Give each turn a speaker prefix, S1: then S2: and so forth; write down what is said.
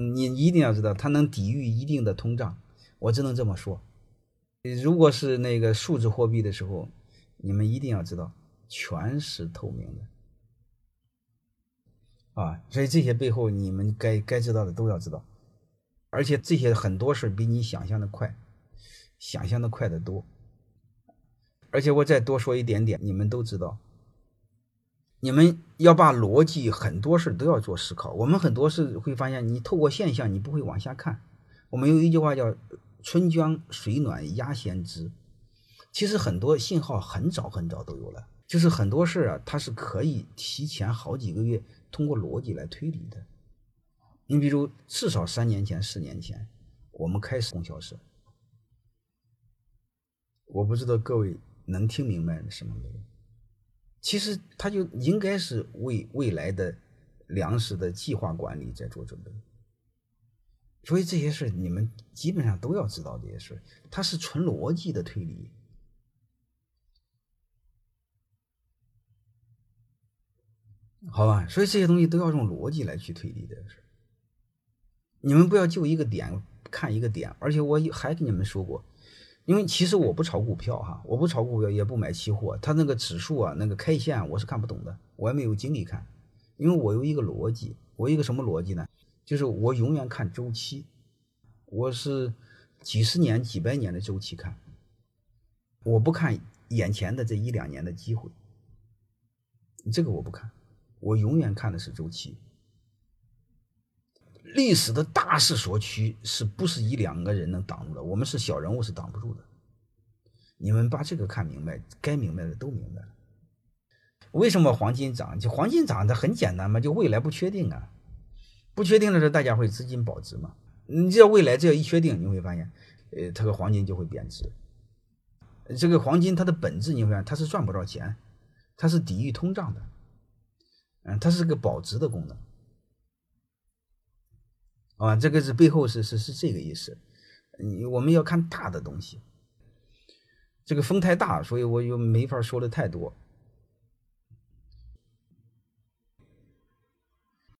S1: 你一定要知道，它能抵御一定的通胀，我只能这么说。如果是那个数字货币的时候，你们一定要知道，全是透明的，啊，所以这些背后你们该该知道的都要知道，而且这些很多事比你想象的快，想象的快得多。而且我再多说一点点，你们都知道，你们要把逻辑很多事都要做思考。我们很多事会发现，你透过现象，你不会往下看。我们有一句话叫。春江水暖鸭先知，其实很多信号很早很早都有了，就是很多事啊，它是可以提前好几个月通过逻辑来推理的。你比如，至少三年前、四年前，我们开始供销社，我不知道各位能听明白什么没有？其实他就应该是为未来的粮食的计划管理在做准备。所以这些事你们基本上都要知道这些事它是纯逻辑的推理，好吧？所以这些东西都要用逻辑来去推理的事你们不要就一个点看一个点，而且我还跟你们说过，因为其实我不炒股票哈，我不炒股票也不买期货，它那个指数啊，那个 K 线我是看不懂的，我也没有精力看，因为我有一个逻辑，我有一个什么逻辑呢？就是我永远看周期，我是几十年、几百年的周期看，我不看眼前的这一两年的机会，这个我不看，我永远看的是周期。历史的大势所趋，是不是一两个人能挡住的？我们是小人物，是挡不住的。你们把这个看明白，该明白的都明白了。为什么黄金涨？就黄金涨，它很简单嘛，就未来不确定啊。不确定的时候，大家会资金保值嘛？你只要未来只要一确定，你会发现，呃，这个黄金就会贬值。这个黄金它的本质，你会发现它是赚不着钱，它是抵御通胀的，嗯，它是个保值的功能。啊，这个是背后是是是这个意思。你我们要看大的东西，这个风太大，所以我又没法说的太多。